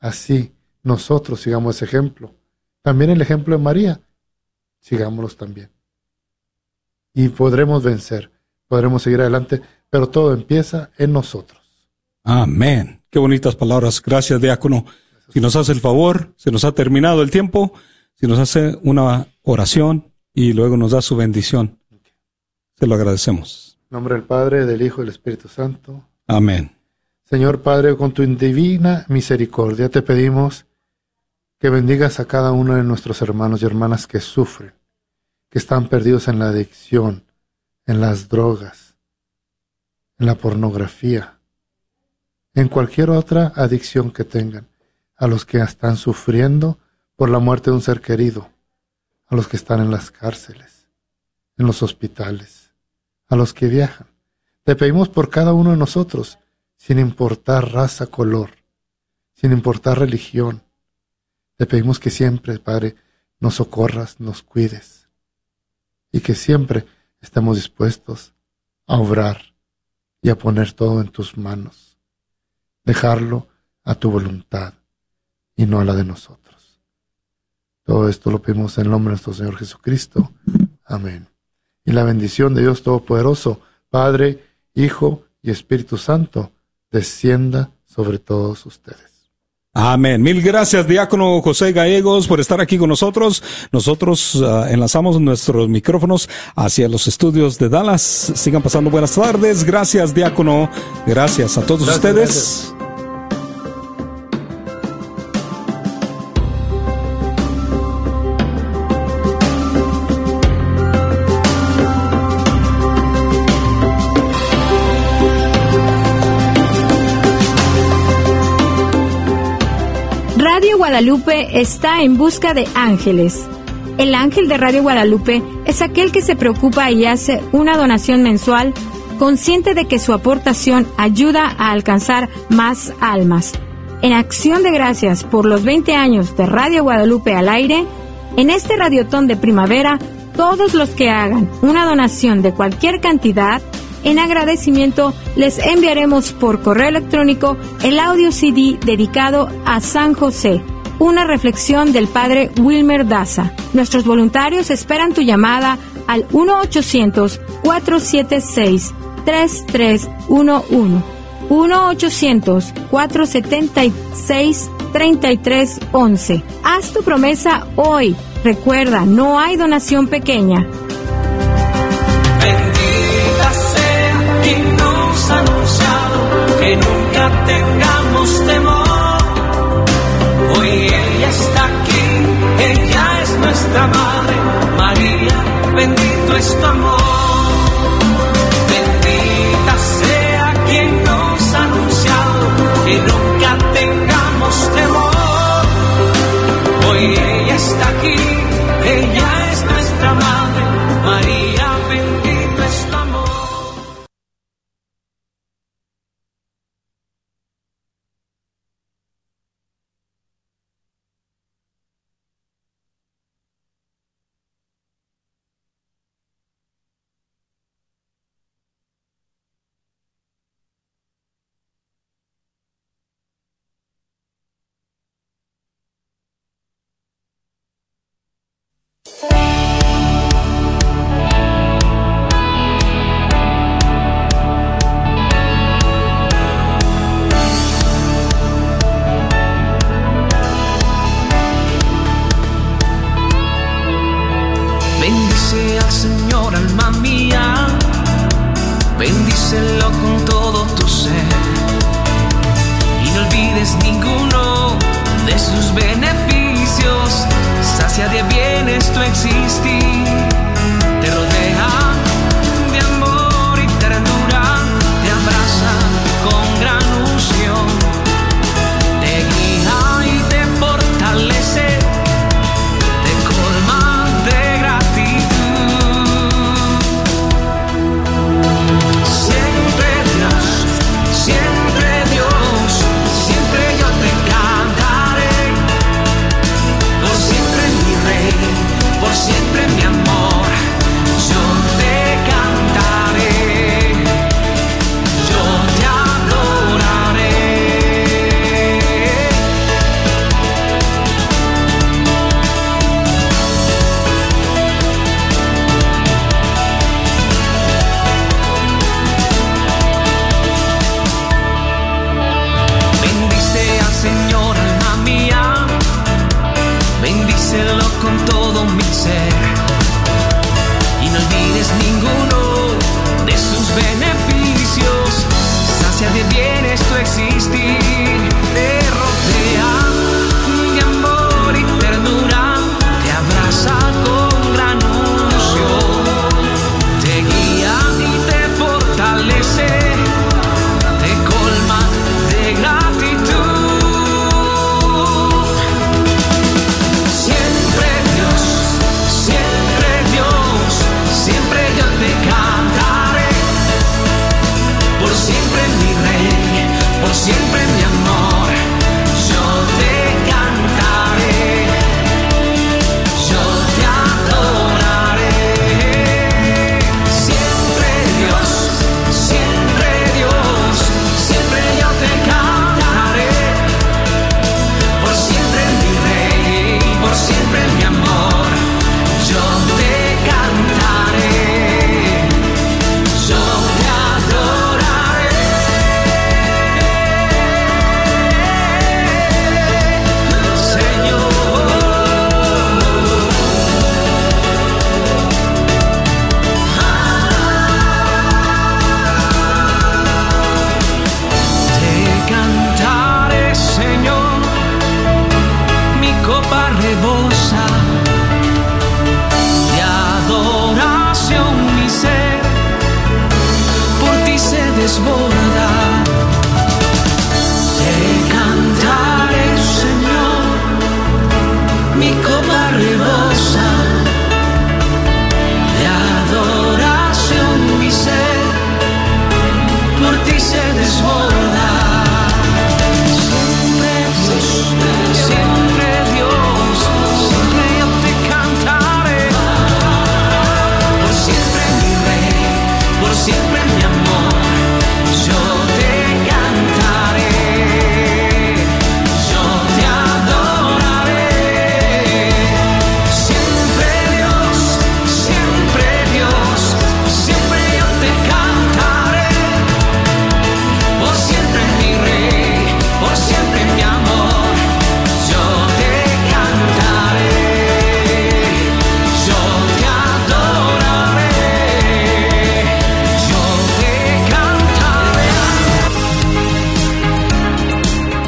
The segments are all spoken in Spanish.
Así nosotros sigamos ese ejemplo. También el ejemplo de María, sigámoslos también. Y podremos vencer, podremos seguir adelante, pero todo empieza en nosotros. Amén. Qué bonitas palabras. Gracias, diácono. Si nos hace el favor, se nos ha terminado el tiempo, si nos hace una oración y luego nos da su bendición. Se lo agradecemos. En nombre del Padre, del Hijo y del Espíritu Santo. Amén. Señor Padre, con tu divina misericordia te pedimos que bendigas a cada uno de nuestros hermanos y hermanas que sufren, que están perdidos en la adicción, en las drogas, en la pornografía, en cualquier otra adicción que tengan, a los que están sufriendo por la muerte de un ser querido, a los que están en las cárceles, en los hospitales, a los que viajan. Te pedimos por cada uno de nosotros, sin importar raza, color, sin importar religión. Te pedimos que siempre, Padre, nos socorras, nos cuides y que siempre estemos dispuestos a obrar y a poner todo en tus manos, dejarlo a tu voluntad y no a la de nosotros. Todo esto lo pedimos en el nombre de nuestro Señor Jesucristo. Amén. Y la bendición de Dios Todopoderoso, Padre, Hijo y Espíritu Santo, descienda sobre todos ustedes. Amén. Mil gracias, diácono José Gallegos, por estar aquí con nosotros. Nosotros uh, enlazamos nuestros micrófonos hacia los estudios de Dallas. Sigan pasando buenas tardes. Gracias, diácono. Gracias a todos Gracias, ustedes. gracias. Guadalupe está en busca de ángeles. El ángel de Radio Guadalupe es aquel que se preocupa y hace una donación mensual consciente de que su aportación ayuda a alcanzar más almas. En acción de gracias por los 20 años de Radio Guadalupe al aire, en este radiotón de primavera, todos los que hagan una donación de cualquier cantidad, en agradecimiento les enviaremos por correo electrónico el audio CD dedicado a San José, una reflexión del padre Wilmer Daza. Nuestros voluntarios esperan tu llamada al 1-800-476-3311. 1-800-476-3311. Haz tu promesa hoy. Recuerda, no hay donación pequeña. Bendita sea quien nos ha anunciado que nunca tengamos temor. Hoy ella está aquí, ella es nuestra madre, María, bendito es tu amor. Bendita sea quien nos ha anunciado que nunca tengamos temor.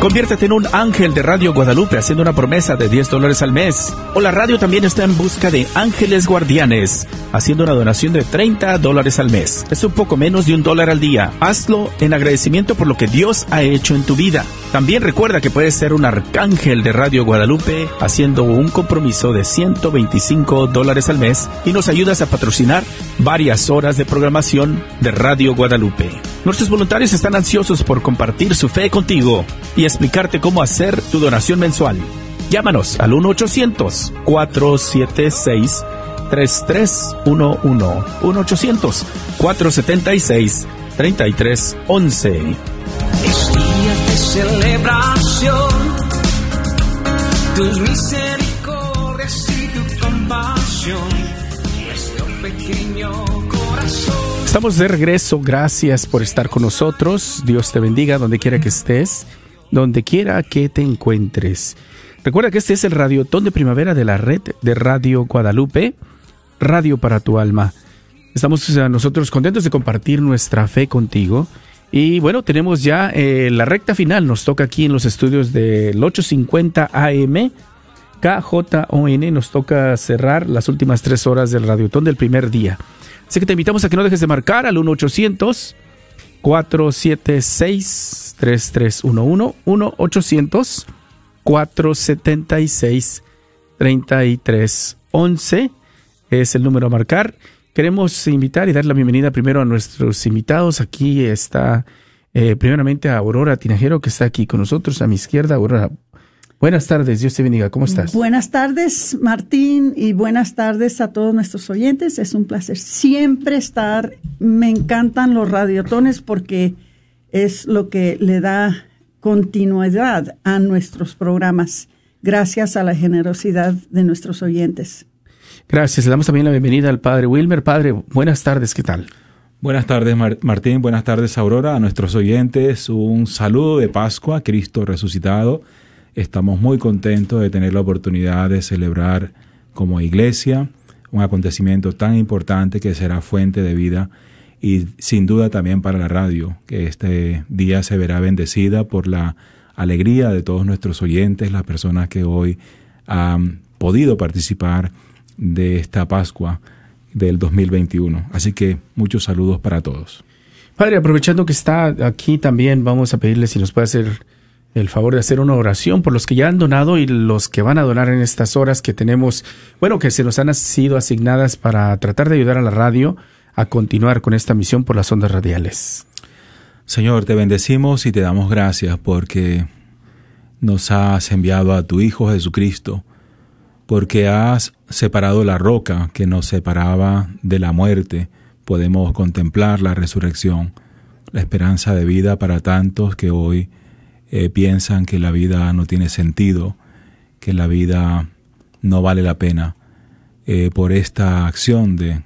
Conviértete en un ángel de Radio Guadalupe haciendo una promesa de 10 dólares al mes. O la radio también está en busca de ángeles guardianes, haciendo una donación de 30 dólares al mes. Es un poco menos de un dólar al día. Hazlo en agradecimiento por lo que Dios ha hecho en tu vida. También recuerda que puedes ser un arcángel de Radio Guadalupe haciendo un compromiso de 125 dólares al mes y nos ayudas a patrocinar varias horas de programación de Radio Guadalupe. Nuestros voluntarios están ansiosos por compartir su fe contigo y explicarte cómo hacer tu donación mensual. Llámanos al 1-800-476-3311. 1-800-476-3311. Es día de celebración, Estamos de regreso, gracias por estar con nosotros. Dios te bendiga donde quiera que estés, donde quiera que te encuentres. Recuerda que este es el radiotón de primavera de la red de Radio Guadalupe, Radio para tu alma. Estamos eh, nosotros contentos de compartir nuestra fe contigo. Y bueno, tenemos ya eh, la recta final. Nos toca aquí en los estudios del 850 AM. KJON nos toca cerrar las últimas tres horas del radiotón del primer día. Así que te invitamos a que no dejes de marcar al 1-800 476 3311 1-800 476 3311 es el número a marcar. Queremos invitar y dar la bienvenida primero a nuestros invitados. Aquí está eh, primeramente a Aurora Tinajero que está aquí con nosotros a mi izquierda. Aurora, buenas tardes, Dios te bendiga. ¿Cómo estás? Buenas tardes, Martín, y buenas tardes a todos nuestros oyentes. Es un placer siempre estar. Me encantan los radiotones porque es lo que le da continuidad a nuestros programas, gracias a la generosidad de nuestros oyentes. Gracias. Le damos también la bienvenida al Padre Wilmer. Padre, buenas tardes, ¿qué tal? Buenas tardes, Mar- Martín. Buenas tardes, Aurora. A nuestros oyentes, un saludo de Pascua, Cristo resucitado. Estamos muy contentos de tener la oportunidad de celebrar como iglesia un acontecimiento tan importante que será fuente de vida y sin duda también para la radio, que este día se verá bendecida por la alegría de todos nuestros oyentes, las personas que hoy han podido participar de esta Pascua del 2021. Así que muchos saludos para todos. Padre, aprovechando que está aquí también, vamos a pedirle si nos puede hacer el favor de hacer una oración por los que ya han donado y los que van a donar en estas horas que tenemos, bueno, que se nos han sido asignadas para tratar de ayudar a la radio a continuar con esta misión por las ondas radiales. Señor, te bendecimos y te damos gracias porque nos has enviado a tu Hijo Jesucristo, porque has separado la roca que nos separaba de la muerte. Podemos contemplar la resurrección, la esperanza de vida para tantos que hoy eh, piensan que la vida no tiene sentido, que la vida no vale la pena. Eh, por esta acción de,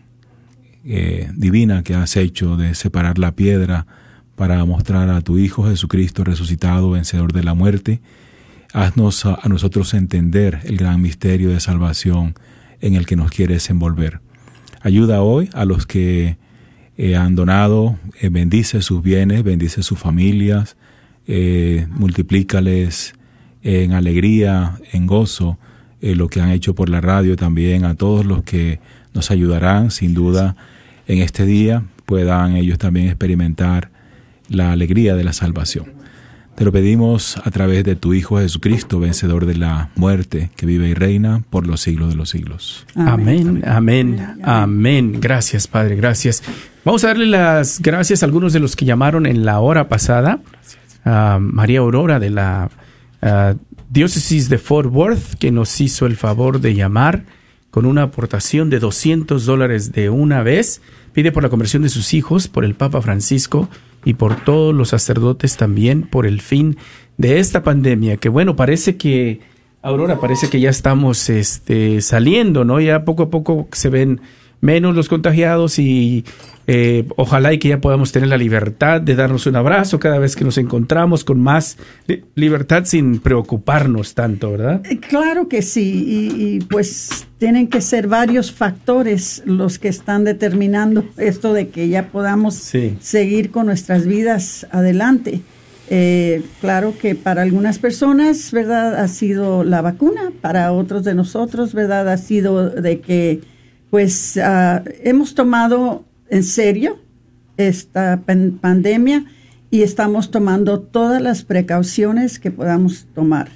eh, divina que has hecho de separar la piedra para mostrar a tu Hijo Jesucristo resucitado, vencedor de la muerte, haznos a, nosotros entender el gran misterio de salvación en el que nos quieres envolver. Ayuda hoy a los que han donado, bendice sus bienes, bendice sus familias, eh, multiplícales en alegría, en gozo, eh, lo que han hecho por la radio también, a todos los que nos ayudarán, sin duda, en este día puedan ellos también experimentar la alegría de la salvación. Te lo pedimos a través de tu Hijo Jesucristo, vencedor de la muerte, que vive y reina por los siglos de los siglos. Amén, amén, amén. Gracias, Padre, gracias. Vamos a darle las gracias a algunos de los que llamaron en la hora pasada. A María Aurora de la ah, diócesis de Fort Worth, que nos hizo el favor de llamar con una aportación de 200 dólares de una vez. Pide por la conversión de sus hijos, por el Papa Francisco y por todos los sacerdotes también, por el fin de esta pandemia, que bueno, parece que, Aurora, parece que ya estamos este, saliendo, ¿no? Ya poco a poco se ven menos los contagiados y eh, ojalá y que ya podamos tener la libertad de darnos un abrazo cada vez que nos encontramos con más libertad sin preocuparnos tanto, ¿verdad? Eh, claro que sí, y, pues tienen que ser varios factores los que están determinando esto de que ya podamos seguir con nuestras vidas adelante. Eh, claro que para algunas personas, ¿verdad? Ha sido la vacuna, para otros de nosotros, ¿verdad? Ha sido de que pues ah, hemos tomado en serio esta pandemia y estamos tomando todas las precauciones que podamos tomar.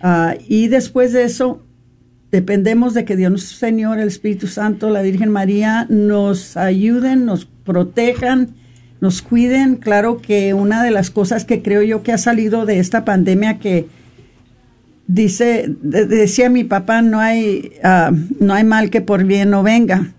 Ah, y después de eso, dependemos de que Dios Señor, el Espíritu Santo, la Virgen María nos ayuden, nos protejan, nos cuiden. Claro que una de las cosas que creo yo que ha salido de esta pandemia que dice, decía mi papá, no hay, ah, no hay mal que por bien no venga,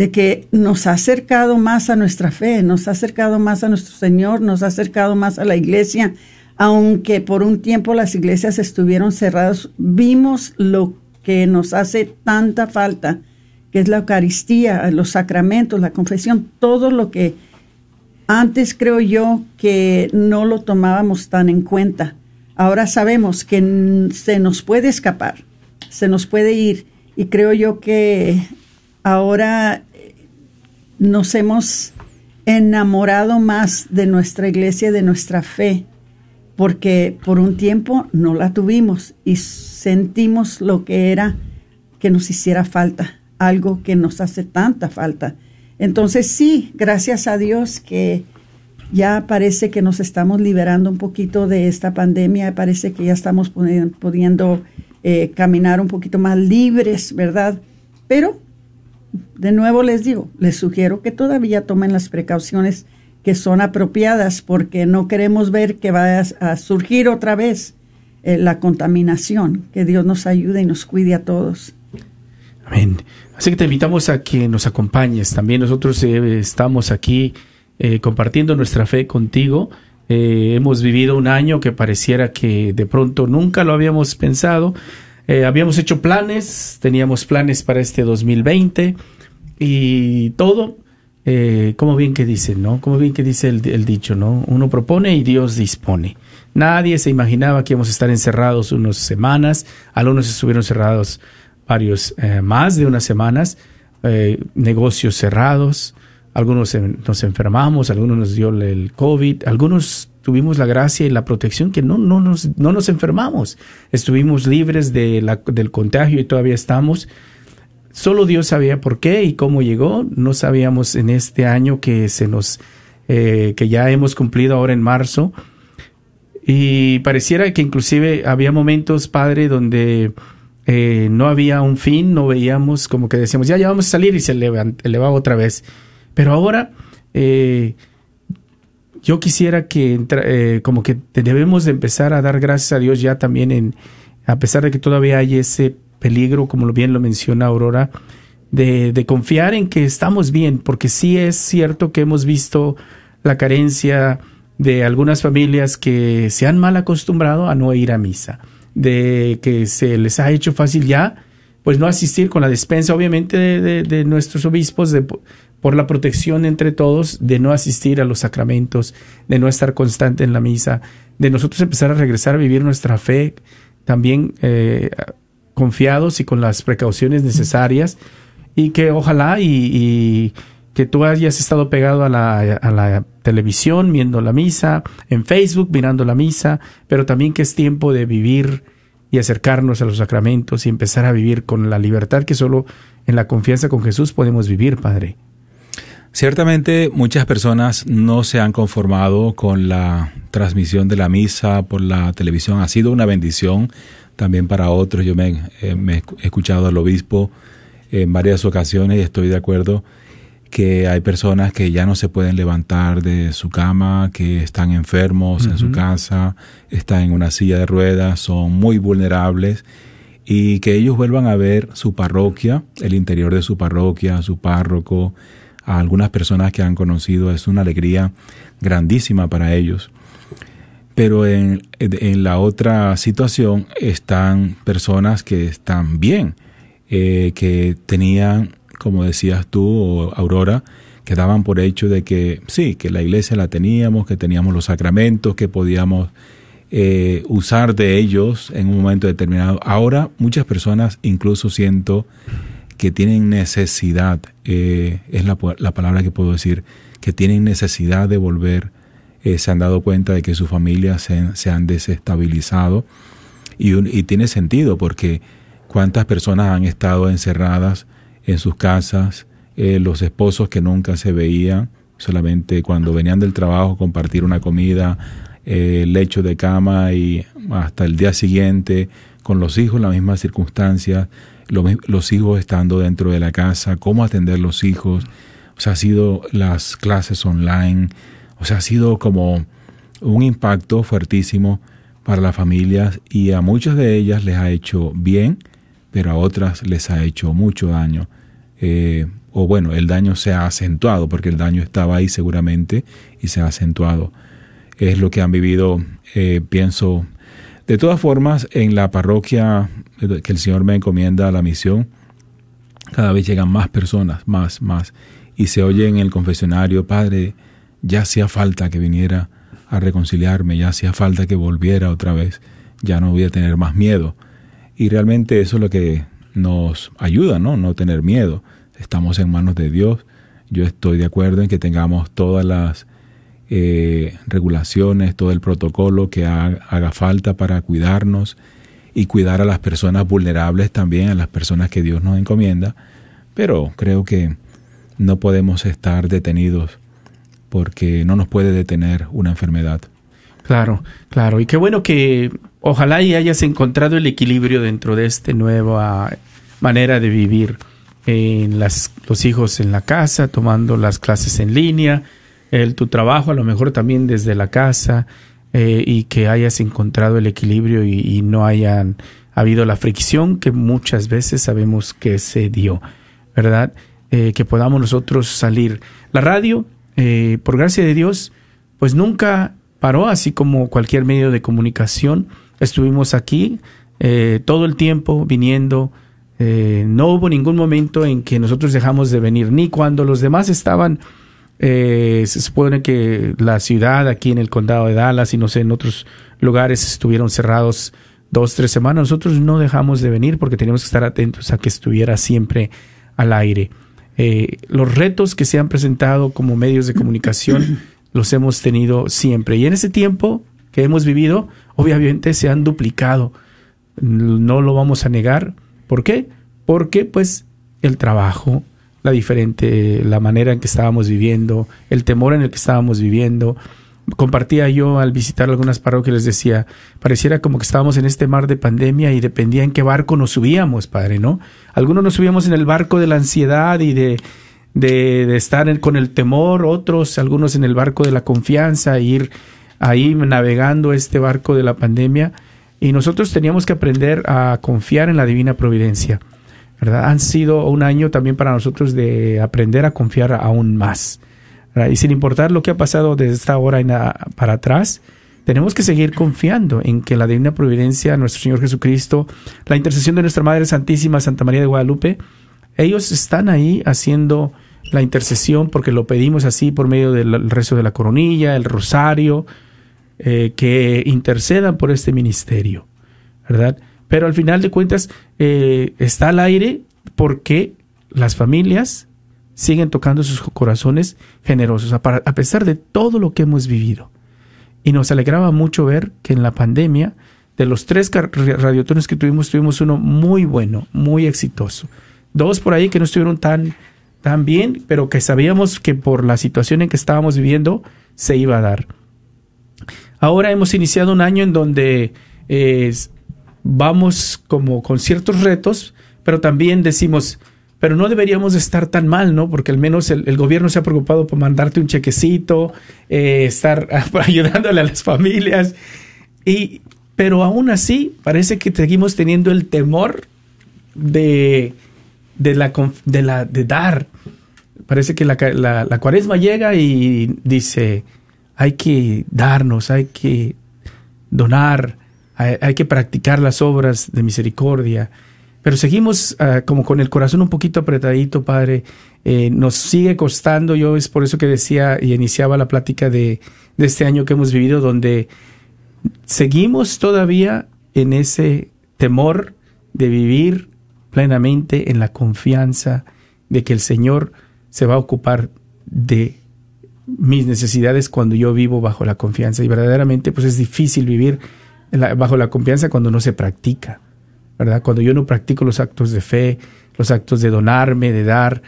de que nos ha acercado más a nuestra fe, nos ha acercado más a nuestro Señor, nos ha acercado más a la iglesia, aunque por un tiempo las iglesias estuvieron cerradas, vimos lo que nos hace tanta falta, que es la Eucaristía, los sacramentos, la confesión, todo lo que antes creo yo que no lo tomábamos tan en cuenta. Ahora sabemos que se nos puede escapar, se nos puede ir y creo yo que ahora nos hemos enamorado más de nuestra iglesia, de nuestra fe, porque por un tiempo no la tuvimos y sentimos lo que era que nos hiciera falta, algo que nos hace tanta falta. Entonces sí, gracias a Dios que ya parece que nos estamos liberando un poquito de esta pandemia, parece que ya estamos pudiendo eh, caminar un poquito más libres, ¿verdad? Pero, de nuevo les digo, les sugiero que todavía tomen las precauciones que son apropiadas porque no queremos ver que vaya a surgir otra vez eh, la contaminación. Que Dios nos ayude y nos cuide a todos. Amén. Así que te invitamos a que nos acompañes. También nosotros eh, estamos aquí eh, compartiendo nuestra fe contigo. Hemos vivido un año que pareciera que de pronto nunca lo habíamos pensado. Eh, habíamos hecho planes, teníamos planes para este 2020 y todo, como bien que dice, ¿no? Como bien que dice el, el, dicho, ¿no? Uno propone y Dios dispone. Nadie se imaginaba que íbamos a estar encerrados unas semanas, algunos estuvieron cerrados varios, más de unas semanas, negocios cerrados, algunos nos enfermamos, algunos nos dio el COVID, algunos tuvimos la gracia y la protección que no, no, nos, no nos enfermamos. Estuvimos libres de la, del contagio y todavía estamos. Solo Dios sabía por qué y cómo llegó. No sabíamos en este año que se nos, eh, que ya hemos cumplido ahora en marzo. Y pareciera que inclusive había momentos, Padre, donde eh, no había un fin, no veíamos como que decíamos, ya, ya vamos a salir y se elevaba otra vez. Pero ahora eh, yo quisiera que eh, como que debemos de empezar a dar gracias a Dios ya también en, a pesar de que todavía hay ese peligro, como bien lo menciona Aurora, de, de confiar en que estamos bien, porque sí es cierto que hemos visto la carencia de algunas familias que se han mal acostumbrado a no ir a misa, de que se les ha hecho fácil ya, pues no asistir con la despensa, obviamente, de, de nuestros obispos, de, por la protección entre todos de no asistir a los sacramentos, de no estar constante en la misa, de nosotros empezar a regresar a vivir nuestra fe también eh, confiados y con las precauciones necesarias y que ojalá y, que tú hayas estado pegado a la, a la, televisión viendo la misa, en Facebook mirando la misa, pero también que es tiempo de vivir y acercarnos a los sacramentos y empezar a vivir con la libertad que solo en la confianza con Jesús podemos vivir, Padre. Ciertamente muchas personas no se han conformado con la transmisión de la misa por la televisión. Ha sido una bendición también para otros. Yo me, eh, me he escuchado al obispo en varias ocasiones y estoy de acuerdo que hay personas que ya no se pueden levantar de su cama, que están enfermos en su casa, están en una silla de ruedas, son muy vulnerables y que ellos vuelvan a ver su parroquia, el interior de su parroquia, su párroco, a algunas personas que han conocido, es una alegría grandísima para ellos. Pero en, en la otra situación están personas que están bien, eh, que tenían como decías tú, Aurora, que daban por hecho de que sí, que la iglesia la teníamos, que teníamos los sacramentos, que podíamos eh, usar de ellos en un momento determinado. Ahora muchas personas incluso siento que tienen necesidad, eh, es la, palabra que puedo decir, que tienen necesidad de volver, eh, se han dado cuenta de que sus familias se, han desestabilizado y, tiene sentido porque cuántas personas han estado encerradas en sus casas, eh, los esposos que nunca se veían, solamente cuando venían del trabajo compartir una comida, eh, lecho de cama y hasta el día siguiente, con los hijos las mismas circunstancias, los hijos estando dentro de la casa, cómo atender los hijos, o sea, ha sido las clases online, o sea, ha sido como un impacto fuertísimo para las familias y a muchas de ellas les ha hecho bien, pero a otras les ha hecho mucho daño. Eh, o bueno, el daño se ha acentuado, porque el daño estaba ahí seguramente y se ha acentuado. Es lo que han vivido, eh, pienso. De todas formas, en la parroquia que el Señor me encomienda a la misión, cada vez llegan más personas, más, más. Y se oye en el confesionario, Padre, ya hacía falta que viniera a reconciliarme, ya hacía falta que volviera otra vez, ya no voy a tener más miedo. Y realmente eso es lo que nos ayuda, ¿no? No tener miedo. Estamos en manos de Dios. Yo estoy de acuerdo en que tengamos todas las eh, regulaciones, todo el protocolo que haga, falta para cuidarnos y cuidar a las personas vulnerables también, a las personas que Dios nos encomienda. Pero creo que no podemos estar detenidos porque no nos puede detener una enfermedad. Claro, claro. Y qué bueno que ojalá y hayas encontrado el equilibrio dentro de esta nueva manera de vivir. En las, los hijos en la casa, tomando las clases en línea, el, tu trabajo a lo mejor también desde la casa, eh, y que hayas encontrado el equilibrio y, no hayan habido la fricción que muchas veces sabemos que se dio, ¿verdad? Eh, que podamos nosotros salir. La radio, eh, por gracia de Dios, pues nunca paró, así como cualquier medio de comunicación. Estuvimos aquí eh, todo el tiempo viniendo. No hubo ningún momento en que nosotros dejamos de venir, ni cuando los demás estaban, eh, se supone que la ciudad aquí en el condado de Dallas y no sé, en otros lugares estuvieron cerrados dos, tres semanas. Nosotros no dejamos de venir porque teníamos que estar atentos a que estuviera siempre al aire. los retos que se han presentado como medios de comunicación los hemos tenido siempre. Y en ese tiempo que hemos vivido, obviamente se han duplicado. No lo vamos a negar. ¿Por qué? Porque pues el trabajo, la diferente, la manera en que estábamos viviendo, el temor en el que estábamos viviendo. Compartía yo al visitar algunas parroquias, les decía, pareciera como que estábamos en este mar de pandemia y dependía en qué barco nos subíamos, padre, ¿no? Algunos nos subíamos en el barco de la ansiedad y de, de, estar con el temor, otros, algunos en el barco de la confianza, ir ahí navegando este barco de la pandemia. Y nosotros teníamos que aprender a confiar en la divina providencia. Han sido un año también para nosotros de aprender a confiar aún más. Y sin importar lo que ha pasado desde esta hora para atrás, tenemos que seguir confiando en que la divina providencia, nuestro Señor Jesucristo, la intercesión de nuestra Madre Santísima, Santa María de Guadalupe, ellos están ahí haciendo la intercesión porque lo pedimos así por medio del rezo de la coronilla, el rosario, eh, que intercedan por este ministerio, ¿verdad? Pero al final de cuentas eh, está al aire porque las familias siguen tocando sus corazones generosos, a, pesar de todo lo que hemos vivido. Y nos alegraba mucho ver que en la pandemia, de los tres radiotones que tuvimos, tuvimos uno muy bueno, muy exitoso. Dos por ahí que no estuvieron tan también, pero que sabíamos que por la situación en que estábamos viviendo se iba a dar. Ahora hemos iniciado un año en donde eh, vamos como con ciertos retos, pero también decimos, pero no deberíamos estar tan mal, ¿no? Porque al menos el, gobierno se ha preocupado por mandarte un chequecito, eh, estar ayudándole a las familias. Y, pero aún así, parece que seguimos teniendo el temor de, de, la, de, la, dar. Parece que la, la, cuaresma llega y dice, hay que darnos, hay que donar, hay, que practicar las obras de misericordia. Pero seguimos ah, como con el corazón un poquito apretadito, Padre. Eh, nos sigue costando, yo es por eso que decía y iniciaba la plática de, de este año que hemos vivido, donde seguimos todavía en ese temor de vivir plenamente en la confianza de que el Señor se va a ocupar de mis necesidades cuando yo vivo bajo la confianza. Y verdaderamente, pues es difícil vivir bajo la confianza cuando no se practica, ¿verdad? Cuando yo no practico los actos de fe, los actos de donarme, de dar,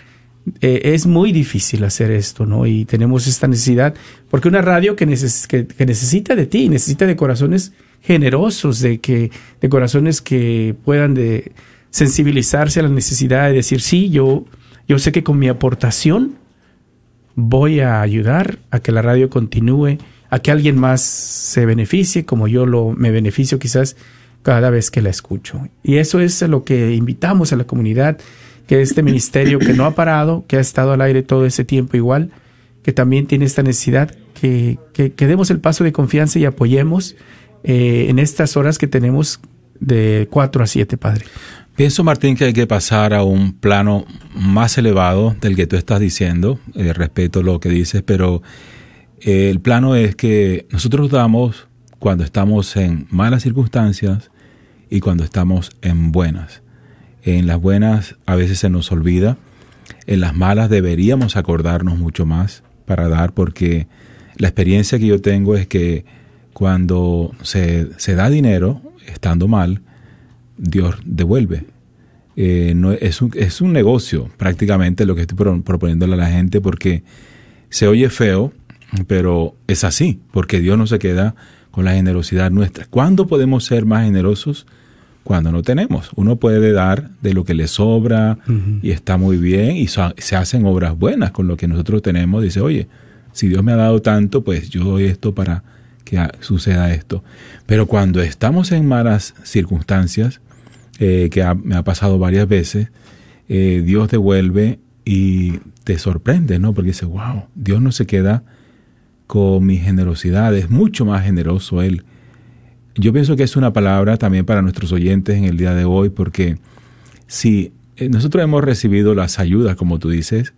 eh, es muy difícil hacer esto, ¿no? Y tenemos esta necesidad, porque una radio que, que, necesita de ti, necesita de corazones generosos, de, que, de corazones que puedan sensibilizarse a la necesidad de decir, sí, yo, yo sé que con mi aportación voy a ayudar a que la radio continúe, a que alguien más se beneficie, como yo lo me beneficio quizás cada vez que la escucho. Y eso es lo que invitamos a la comunidad, que este ministerio que no ha parado, que ha estado al aire todo ese tiempo igual, que también tiene esta necesidad, que, que, demos el paso de confianza y apoyemos eh, en estas horas que tenemos de 4 a 7, Padre. Pienso, Martín, que hay que pasar a un plano más elevado del que tú estás diciendo. Eh, respeto lo que dices, pero el plano es que nosotros damos cuando estamos en malas circunstancias y cuando estamos en buenas. En las buenas a veces se nos olvida, en las malas deberíamos acordarnos mucho más para dar, porque la experiencia que yo tengo es que cuando se, se da dinero, estando mal, Dios devuelve. Eh, es, un, es un negocio prácticamente lo que estoy proponiéndole a la gente porque se oye feo, pero es así, porque Dios no se queda con la generosidad nuestra. ¿Cuándo podemos ser más generosos? Cuando no tenemos. Uno puede dar de lo que le sobra y está muy bien y se hacen obras buenas con lo que nosotros tenemos. Dice, oye, si Dios me ha dado tanto, pues yo doy esto para que suceda esto. Pero cuando estamos en malas circunstancias, eh, que me ha pasado varias veces, eh, Dios devuelve y te sorprende, ¿no? Porque dice, wow, Dios no se queda con mi generosidad, es mucho más generoso Él. Yo pienso que es una palabra también para nuestros oyentes en el día de hoy, porque si eh, nosotros hemos recibido las ayudas, como tú dices,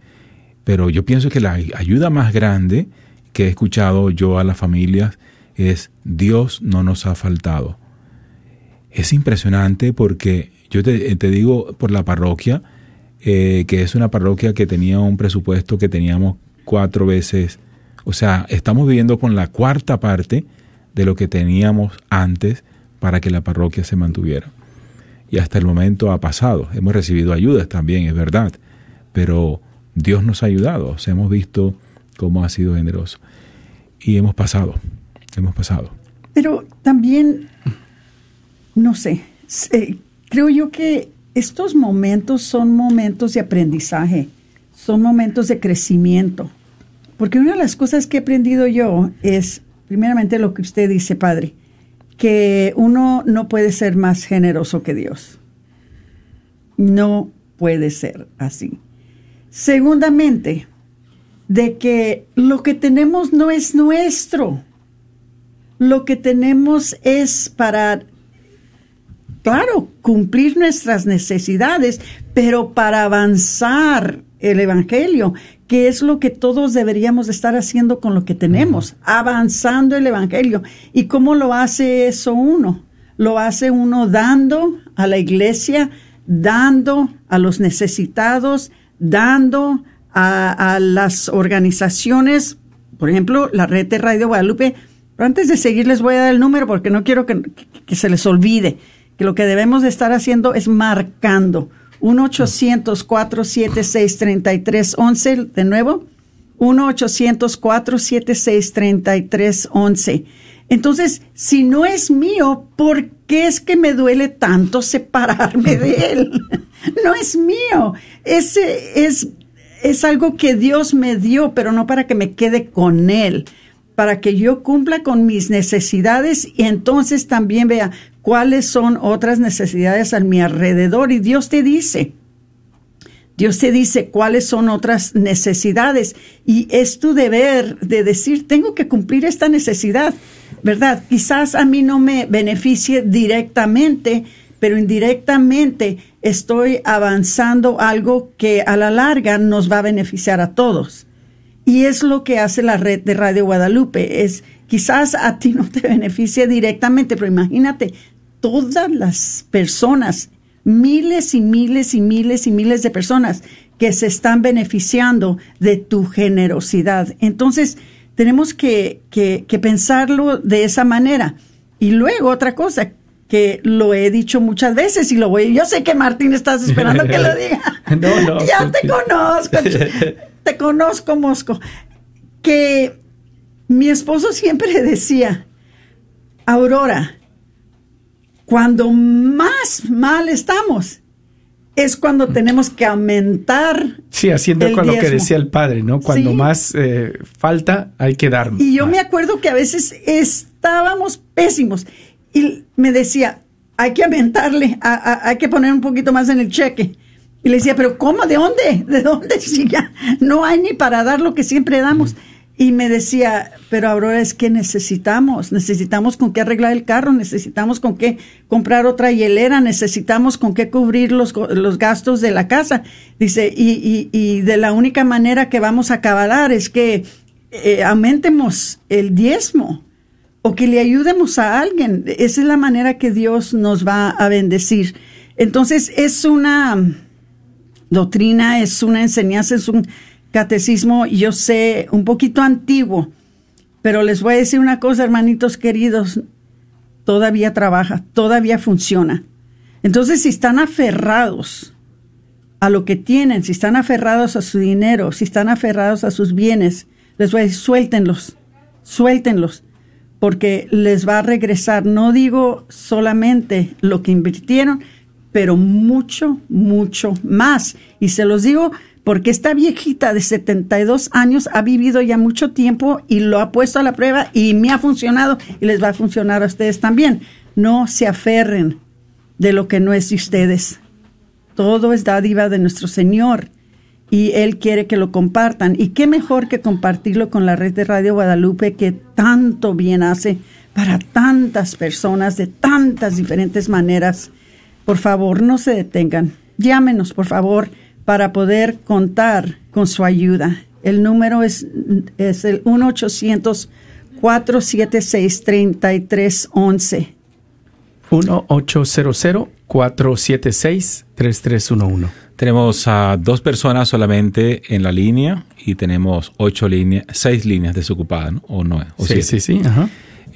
pero yo pienso que la ayuda más grande que he escuchado yo a las familias es Dios no nos ha faltado. Es impresionante porque yo te, digo por la parroquia, eh, que es una parroquia que tenía un presupuesto que teníamos cuatro veces, o sea, estamos viviendo con la cuarta parte de lo que teníamos antes para que la parroquia se mantuviera. Y hasta el momento ha pasado. Hemos recibido ayudas también, es verdad, pero Dios nos ha ayudado, o sea, hemos visto cómo ha sido generoso. Y hemos pasado, hemos pasado. Pero también no sé, creo yo que estos momentos son momentos de aprendizaje, son momentos de crecimiento. Porque una de las cosas que he aprendido yo es, primeramente, lo que usted dice, Padre, que uno no puede ser más generoso que Dios. No puede ser así. Segundamente, de que lo que tenemos no es nuestro. Lo que tenemos es para claro, cumplir nuestras necesidades, pero para avanzar el Evangelio, que es lo que todos deberíamos estar haciendo con lo que tenemos, avanzando el Evangelio. ¿Y cómo lo hace eso uno? Lo hace uno dando a la iglesia, dando a los necesitados, dando a, las organizaciones, por ejemplo, la red de Radio Guadalupe. Pero antes de seguir les voy a dar el número porque no quiero que se les olvide que lo que debemos de estar haciendo es marcando 1-800-476-3311. De nuevo, 1-800-476-3311. Entonces, si no es mío, ¿por qué es que me duele tanto separarme de él? no es mío. Ese es, es algo que Dios me dio, pero no para que me quede con él, para que yo cumpla con mis necesidades y entonces también vea cuáles son otras necesidades a mi alrededor. Y Dios te dice, Dios te dice cuáles son otras necesidades y es tu deber de decir, tengo que cumplir esta necesidad, ¿verdad? Quizás a mí no me beneficie directamente, pero indirectamente estoy avanzando algo que a la larga nos va a beneficiar a todos. Y es lo que hace la red de Radio Guadalupe. Es quizás a ti no te beneficie directamente, pero imagínate todas las personas miles y miles y miles y miles de personas que se están beneficiando de tu generosidad. Entonces, tenemos que, que, pensarlo de esa manera. Y luego otra cosa, que lo he dicho muchas veces y lo voy, yo sé que Martín estás esperando que lo diga. no, no. ya te conozco, te conozco, Mosco. Que mi esposo siempre decía, Aurora, cuando más mal estamos, es cuando tenemos que aumentar. Sí, haciendo con lo que decía el padre, ¿no? Cuando más eh, falta, hay que dar. Y yo me acuerdo que a veces estábamos pésimos y me decía, hay que aumentarle, hay que poner un poquito más en el cheque. Y le decía, pero ¿cómo? ¿De dónde? ¿De dónde? Si ya no hay ni para dar lo que siempre damos. Y me decía, pero ahora es que necesitamos, necesitamos con qué arreglar el carro, necesitamos con qué comprar otra hielera, necesitamos con qué cubrir los, los gastos de la casa. Dice, y, y, y de la única manera que vamos a acabar es que eh, aumentemos el diezmo o que le ayudemos a alguien. Esa es la manera que Dios nos va a bendecir. Entonces es una doctrina, es una enseñanza, es un catecismo, yo sé, un poquito antiguo, pero les voy a decir una cosa, hermanitos queridos, todavía trabaja, todavía funciona. Entonces, si están aferrados a lo que tienen, si están aferrados a su dinero, si están aferrados a sus bienes, les voy a decir, suéltenlos, suéltenlos, porque les va a regresar, no digo solamente lo que invirtieron, pero mucho, mucho más. Y se los digo porque esta viejita de 72 años ha vivido ya mucho tiempo y lo ha puesto a la prueba y me ha funcionado y les va a funcionar a ustedes también. No se aferren de lo que no es de ustedes. Todo es dádiva de nuestro Señor y Él quiere que lo compartan. Y qué mejor que compartirlo con la red de Radio Guadalupe que tanto bien hace para tantas personas de tantas diferentes maneras. Por favor, no se detengan. Llámenos, por favor para poder contar con su ayuda. El número es, es el 1-800-476-3311. 1-800-476-3311. Tenemos a dos personas solamente en la línea y tenemos ocho líneas, seis líneas desocupadas, ¿no? ¿O no? sí, sí, sí,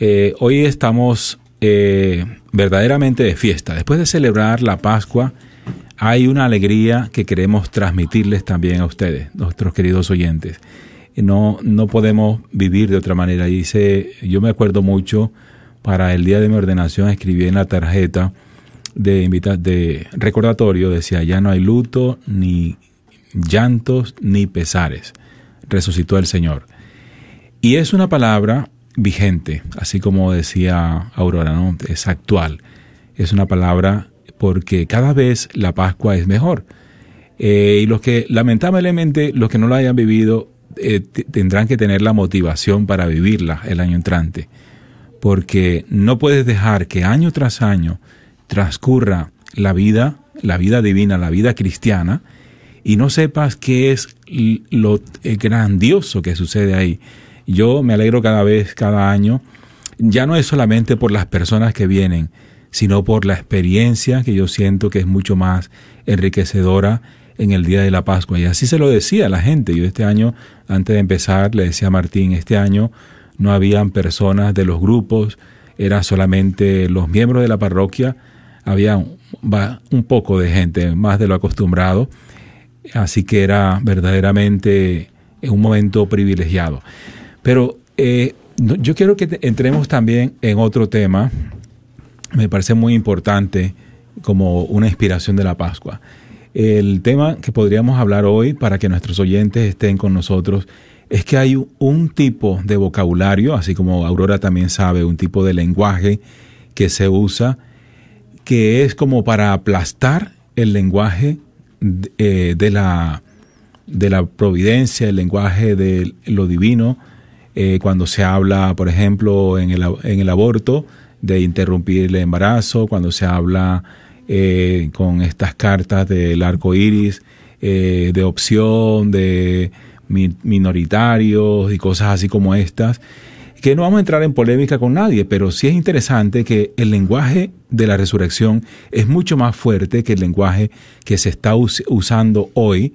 eh, hoy estamos eh, verdaderamente de fiesta. Después de celebrar la Pascua, hay una alegría que queremos transmitirles también a ustedes, nuestros queridos oyentes. No, no podemos vivir de otra manera. Dice, yo me acuerdo mucho, para el día de mi ordenación escribí en la tarjeta de, de recordatorio, decía, ya no hay luto, ni llantos, ni pesares. Resucitó el Señor. Y es una palabra vigente, así como decía Aurora, ¿no? Es actual. Es una palabra porque cada vez la Pascua es mejor. Eh, y los que, lamentablemente, los que no lo hayan vivido, eh, tendrán que tener la motivación para vivirla el año entrante. Porque no puedes dejar que año tras año transcurra la vida, la vida divina, la vida cristiana, y no sepas qué es lo eh, grandioso que sucede ahí. Yo me alegro cada vez, cada año, ya no es solamente por las personas que vienen, sino por la experiencia que yo siento que es mucho más enriquecedora en el día de la Pascua. Y así se lo decía la gente. Yo este año, antes de empezar, le decía a Martín, este año no habían personas de los grupos, eran solamente los miembros de la parroquia había un, un poco de gente, más de lo acostumbrado, así que era verdaderamente un momento privilegiado. Pero eh, yo quiero que entremos también en otro tema, me parece muy importante como una inspiración de la Pascua. El tema que podríamos hablar hoy para que nuestros oyentes estén con nosotros es que hay un tipo de vocabulario, así como Aurora también sabe, un tipo de lenguaje que se usa, que es como para aplastar el lenguaje de, eh, la, de la providencia, el lenguaje de lo divino, eh, cuando se habla, por ejemplo, en el, en el aborto, de interrumpir el embarazo, cuando se habla eh, con estas cartas del arco iris, de opción, de minoritarios y cosas así como estas, que no vamos a entrar en polémica con nadie, pero sí es interesante que el lenguaje de la resurrección es mucho más fuerte que el lenguaje que se está usando hoy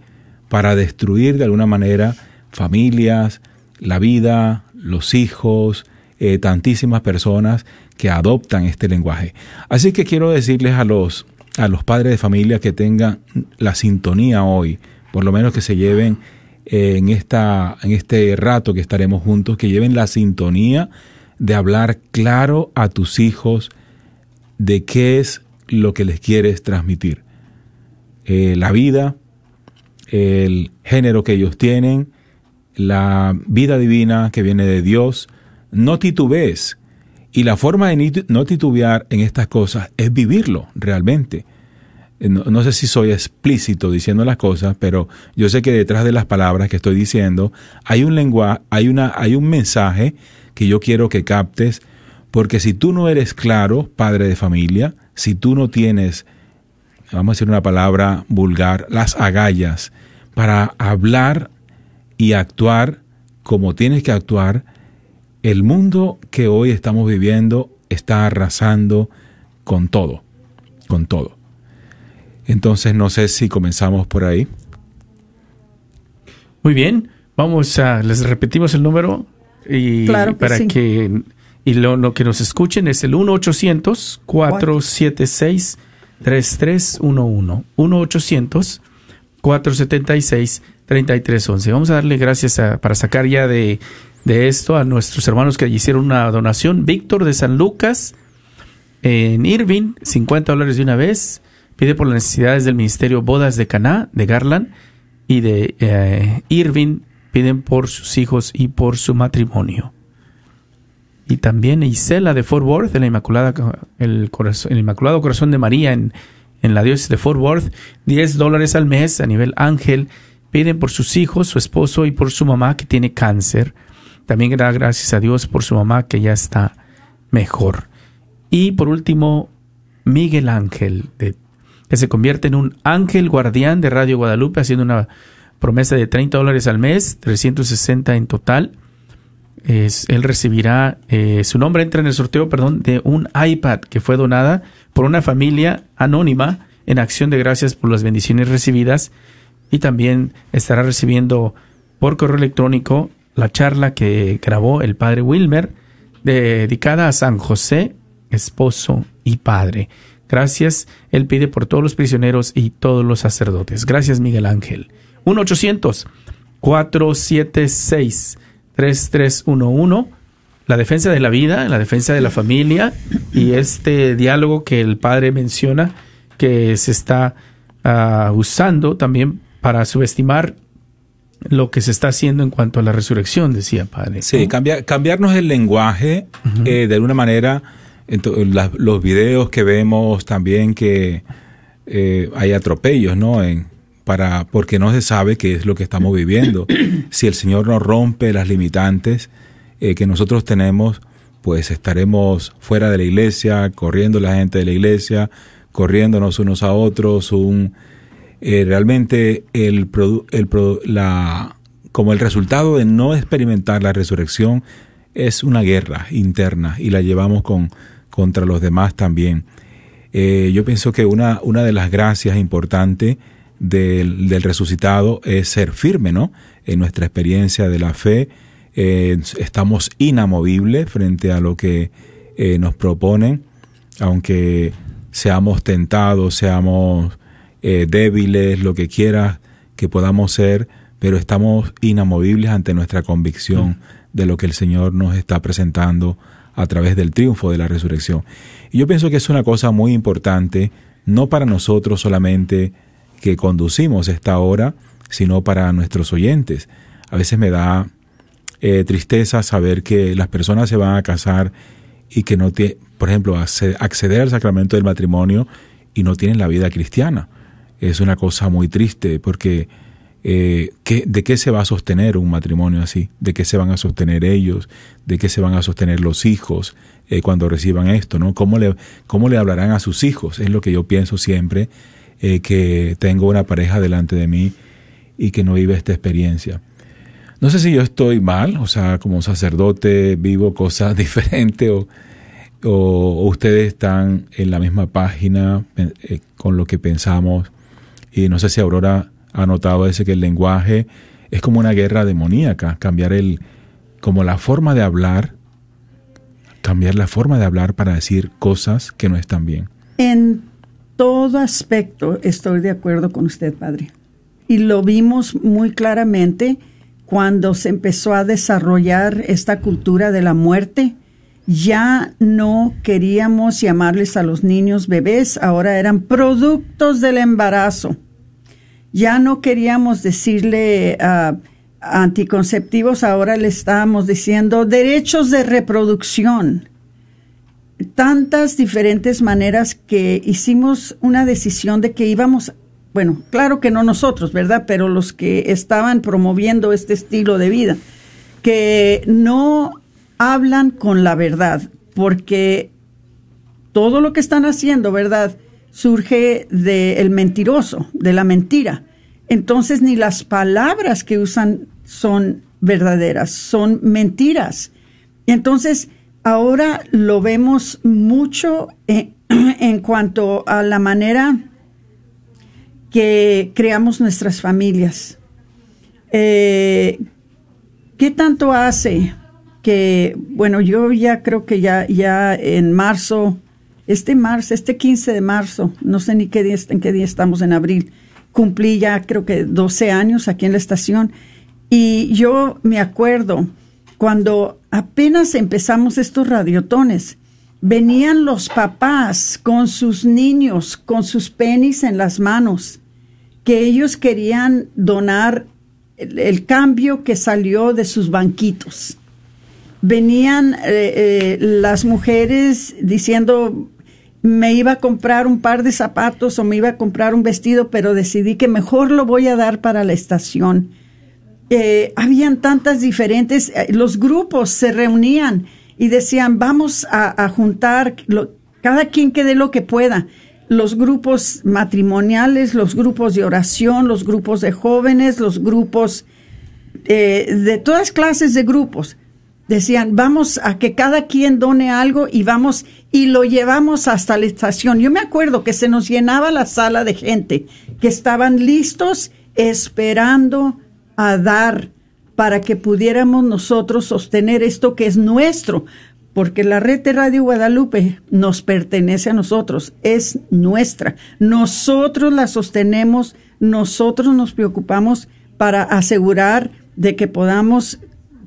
para destruir de alguna manera familias, la vida, los hijos, eh, tantísimas personas que adoptan este lenguaje. Así que quiero decirles a los, a los padres de familia que tengan la sintonía hoy, por lo menos que se lleven en, esta, en este rato que estaremos juntos, que lleven la sintonía de hablar claro a tus hijos de qué es lo que les quieres transmitir. Eh, la vida, el género que ellos tienen, la vida divina que viene de Dios, no titubees. Y la forma de no titubear en estas cosas es vivirlo realmente. Eh, no, sé si soy explícito diciendo las cosas, pero yo sé que detrás de las palabras que estoy diciendo hay un lenguaje, hay una, hay un mensaje que yo quiero que captes, porque si tú no eres claro, padre de familia, si tú no tienes, vamos a decir una palabra vulgar, las agallas para hablar y actuar como tienes que actuar, el mundo que hoy estamos viviendo está arrasando con todo, con todo. Entonces no sé si comenzamos por ahí. Muy bien, vamos a, les repetimos el número y para que y lo, que nos escuchen es el 1-800-476-3311. 1-800-476-3311. Vamos a darle gracias para sacar ya de, de esto a nuestros hermanos que hicieron una donación. Víctor de San Lucas en Irving, 50 dólares de una vez. Pide por las necesidades del Ministerio Bodas de Caná, de Garland y de eh, Irving. Piden por sus hijos y por su matrimonio. Y también Isela de Fort Worth, el, Inmaculada, el, el Inmaculado Corazón de María en, en la diócesis de Fort Worth, 10 dólares al mes a nivel ángel. Piden por sus hijos, su esposo y por su mamá que tiene cáncer. También da gracias a Dios por su mamá que ya está mejor. Y por último, Miguel Ángel que se convierte en un ángel guardián de Radio Guadalupe, haciendo una promesa de 30 dólares al mes, 360 en total. Es, él recibirá, eh, su nombre entra en el sorteo, perdón, de un iPad que fue donada por una familia anónima en acción de gracias por las bendiciones recibidas y también estará recibiendo por correo electrónico la charla que grabó el padre Wilmer dedicada a San José, esposo y padre. Gracias, Él pide por todos los prisioneros y todos los sacerdotes. Gracias, Miguel Ángel. 1-800-476-3311. La defensa de la vida, la defensa de la familia y este diálogo que el Padre menciona que se está ah, usando también para subestimar lo que se está haciendo en cuanto a la resurrección, decía Padre. Sí, cambiarnos el lenguaje eh, de alguna manera los videos que vemos también que eh, hay atropellos, ¿no? En, para, porque no se sabe qué es lo que estamos viviendo. si el Señor nos rompe las limitantes eh, que nosotros tenemos, pues estaremos fuera de la iglesia, corriendo la gente de la iglesia, corriéndonos unos a otros, un, eh, realmente el, como el resultado de no experimentar la resurrección es una guerra interna y la llevamos con, contra los demás también. Eh, yo pienso que una, una de las gracias importantes del, del, resucitado es ser firme, ¿no? En nuestra experiencia de la fe, eh, estamos inamovibles frente a lo que nos proponen, aunque seamos tentados, seamos eh, débiles, lo que quieras que podamos ser, pero estamos inamovibles ante nuestra convicción de lo que el Señor nos está presentando a través del triunfo de la resurrección. Y yo pienso que es una cosa muy importante, no para nosotros solamente que conducimos esta hora, sino para nuestros oyentes. A veces me da eh, tristeza saber que las personas se van a casar y que no tienen, por ejemplo, acceder al sacramento del matrimonio y no tienen la vida cristiana. Es una cosa muy triste porque eh, ¿de qué se va a sostener un matrimonio así? ¿De qué se van a sostener ellos? ¿De qué se van a sostener los hijos eh, cuando reciban esto? ¿no? ¿Cómo, le, ¿Cómo le hablarán a sus hijos? Es lo que yo pienso siempre, eh, que tengo una pareja delante de mí y que no vive esta experiencia. No sé si yo estoy mal, o sea, como sacerdote vivo cosas diferentes o, o, ustedes están en la misma página con lo que pensamos. Y no sé si Aurora ha notado ese que el lenguaje es como una guerra demoníaca, cambiar el como la forma de hablar, cambiar la forma de hablar para decir cosas que no están bien. En todo aspecto estoy de acuerdo con usted, padre. Y lo vimos muy claramente cuando se empezó a desarrollar esta cultura de la muerte. Ya no queríamos llamarles a los niños bebés, ahora eran productos del embarazo ya no queríamos decirle uh, anticonceptivos, ahora le estábamos diciendo derechos de reproducción. Tantas diferentes maneras que hicimos una decisión de que íbamos, bueno, claro que no nosotros, ¿verdad? Pero los que estaban promoviendo este estilo de vida, que no hablan con la verdad, porque todo lo que están haciendo, ¿verdad? Surge del mentiroso, de la mentira. Entonces ni las palabras que usan son verdaderas, son mentiras. Entonces ahora lo vemos mucho en, en cuanto a la manera que creamos nuestras familias. Eh, ¿Qué tanto hace que, bueno, yo ya creo que ya, ya en marzo este marzo, este 15 de marzo, no sé ni qué día, en qué día estamos en abril, cumplí ya creo que 12 años aquí en la estación y yo me acuerdo cuando apenas empezamos estos radiotones, venían los papás con sus niños, con sus penis en las manos, que ellos querían donar el, cambio que salió de sus banquitos. Venían eh, eh, las mujeres diciendo me iba a comprar un par de zapatos o me iba a comprar un vestido, pero decidí que mejor lo voy a dar para la estación. Eh, habían tantas diferentes, los grupos se reunían y decían, vamos a, juntar, cada quien que dé lo que pueda. Los grupos matrimoniales, los grupos de oración, los grupos de jóvenes, los grupos de todas clases de grupos decían, vamos a que cada quien done algo y vamos y lo llevamos hasta la estación. Yo me acuerdo que se nos llenaba la sala de gente que estaban listos esperando a dar para que pudiéramos nosotros sostener esto que es nuestro, porque la red de Radio Guadalupe nos pertenece a nosotros, es nuestra. Nosotros la sostenemos, nosotros nos preocupamos para asegurar de que podamos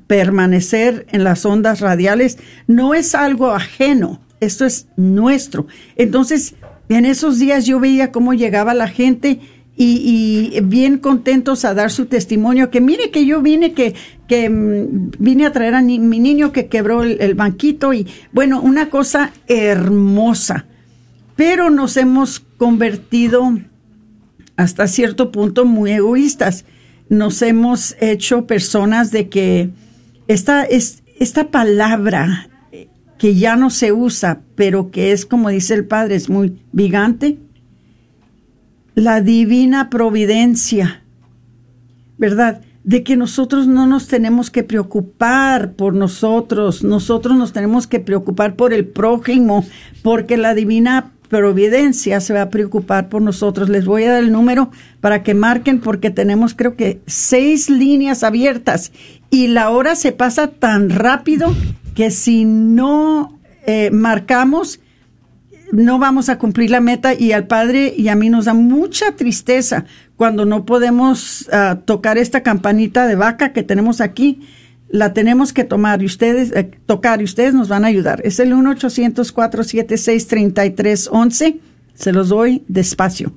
permanecer en las ondas radiales no es algo ajeno, esto es nuestro. Entonces, en esos días yo veía cómo llegaba la gente y, bien contentos a dar su testimonio, que mire que yo vine, que, que mm, vine a traer a mi niño que quebró el banquito y bueno, una cosa hermosa. Pero nos hemos convertido hasta cierto punto muy egoístas. Nos hemos hecho personas de que esta, es, esta palabra que ya no se usa, pero que es, como dice el Padre, es muy vigante, la divina providencia, ¿verdad? De que nosotros no nos tenemos que preocupar por nosotros, nosotros nos tenemos que preocupar por el prójimo, porque la divina providencia se va a preocupar por nosotros. Les voy a dar el número para que marquen porque tenemos creo que seis líneas abiertas y la hora se pasa tan rápido que si no eh, marcamos no vamos a cumplir la meta y al padre y a mí nos da mucha tristeza cuando no podemos ah, tocar esta campanita de vaca que tenemos aquí. La tenemos que tomar y ustedes, eh, tocar y ustedes nos van a ayudar. Es el 1-800-476-3311. Se los doy despacio.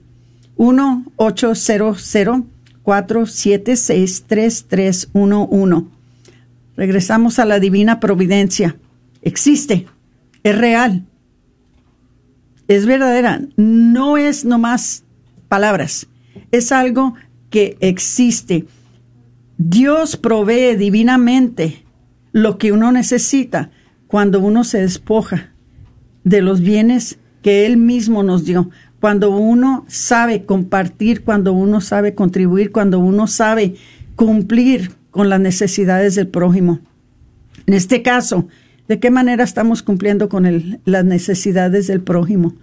1-800-476-3311. Regresamos a la divina providencia. Existe, es real, es verdadera, no es nomás palabras, es algo que existe. Dios provee divinamente lo que uno necesita cuando uno se despoja de los bienes que Él mismo nos dio, cuando uno sabe compartir, cuando uno sabe contribuir, cuando uno sabe cumplir con las necesidades del prójimo. En este caso, ¿de qué manera estamos cumpliendo con las necesidades del prójimo?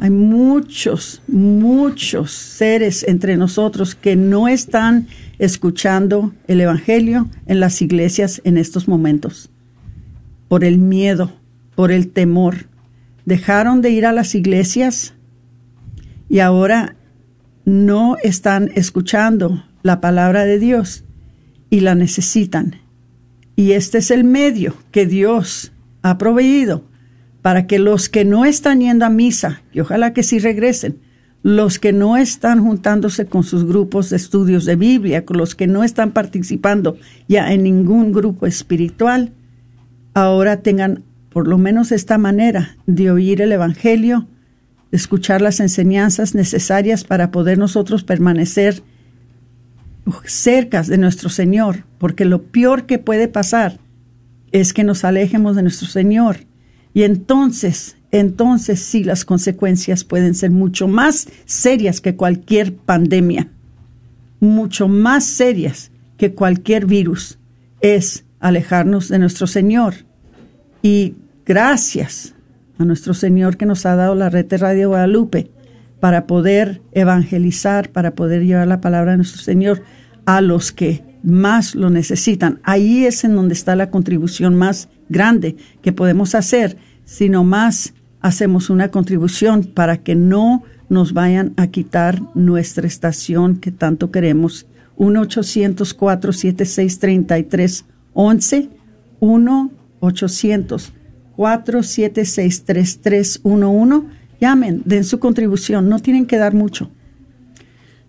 Hay muchos, muchos seres entre nosotros que no están escuchando el Evangelio en las iglesias en estos momentos, por el miedo, por el temor. Dejaron de ir a las iglesias y ahora no están escuchando la palabra de Dios y la necesitan. Y este es el medio que Dios ha proveído para que los que no están yendo a misa, y ojalá que sí regresen, los que no están juntándose con sus grupos de estudios de Biblia, con los que no están participando ya en ningún grupo espiritual, ahora tengan por lo menos esta manera de oír el Evangelio, escuchar las enseñanzas necesarias para poder nosotros permanecer cerca de nuestro Señor, porque lo peor que puede pasar es que nos alejemos de nuestro Señor. Y entonces, entonces sí las consecuencias pueden ser mucho más serias que cualquier pandemia, mucho más serias que cualquier virus. Es alejarnos de nuestro Señor. Y gracias a nuestro Señor que nos ha dado la red de Radio Guadalupe para poder evangelizar, para poder llevar la palabra de nuestro Señor a los que más lo necesitan. Ahí es en donde está la contribución más grande que podemos hacer, sino más hacemos una contribución para que no nos vayan a quitar nuestra estación que tanto queremos. 1-800-476-3311, 1-800-476-3311. Llamen, den su contribución, no tienen que dar mucho